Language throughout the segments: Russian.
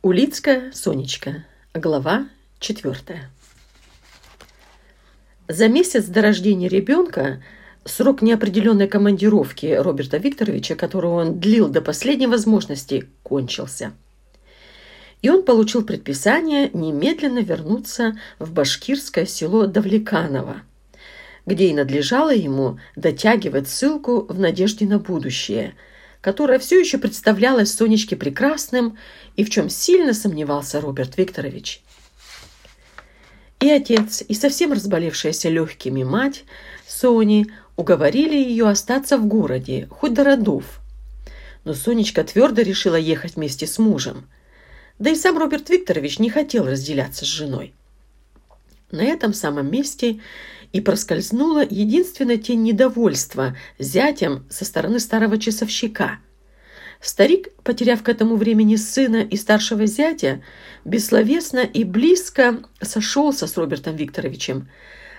Улицкая Сонечка. Глава четвертая. За месяц до рождения ребенка срок неопределенной командировки Роберта Викторовича, которую он длил до последней возможности, кончился. И он получил предписание немедленно вернуться в башкирское село Давлеканово, где и надлежало ему дотягивать ссылку в надежде на будущее – которое все еще представлялось Сонечке прекрасным и в чем сильно сомневался Роберт Викторович. И отец, и совсем разболевшаяся легкими мать Сони уговорили ее остаться в городе, хоть до родов. Но Сонечка твердо решила ехать вместе с мужем. Да и сам Роберт Викторович не хотел разделяться с женой. На этом самом месте и проскользнула единственная тень недовольства зятем со стороны старого часовщика. Старик, потеряв к этому времени сына и старшего зятя, бессловесно и близко сошелся с Робертом Викторовичем.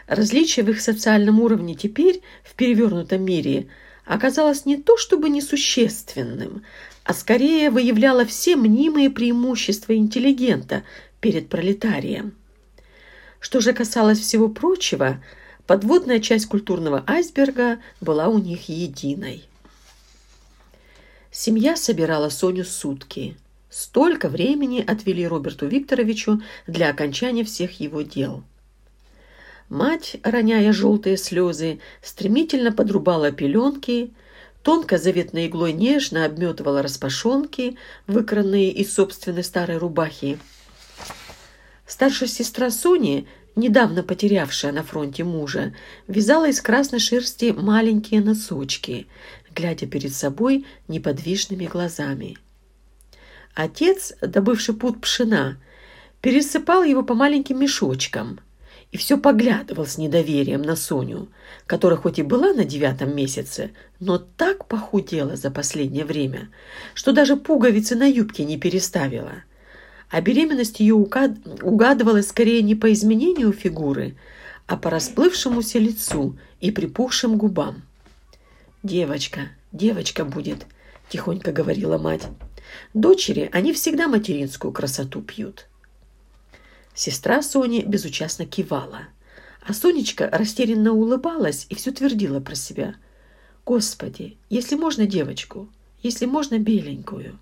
Различие в их социальном уровне теперь, в перевернутом мире, оказалось не то чтобы несущественным, а скорее выявляло все мнимые преимущества интеллигента перед пролетарием. Что же касалось всего прочего, подводная часть культурного айсберга была у них единой. Семья собирала Соню сутки. Столько времени отвели Роберту Викторовичу для окончания всех его дел. Мать, роняя желтые слезы, стремительно подрубала пеленки, тонко заветной иглой нежно обметывала распашонки, выкранные из собственной старой рубахи. Старшая сестра Сони, недавно потерявшая на фронте мужа, вязала из красной шерсти маленькие носочки, глядя перед собой неподвижными глазами. Отец, добывший пуд пшена, пересыпал его по маленьким мешочкам и все поглядывал с недоверием на Соню, которая хоть и была на девятом месяце, но так похудела за последнее время, что даже пуговицы на юбке не переставила – а беременность ее угадывалась скорее не по изменению фигуры, а по расплывшемуся лицу и припухшим губам. «Девочка, девочка будет», – тихонько говорила мать. «Дочери, они всегда материнскую красоту пьют». Сестра Сони безучастно кивала, а Сонечка растерянно улыбалась и все твердила про себя. «Господи, если можно девочку, если можно беленькую».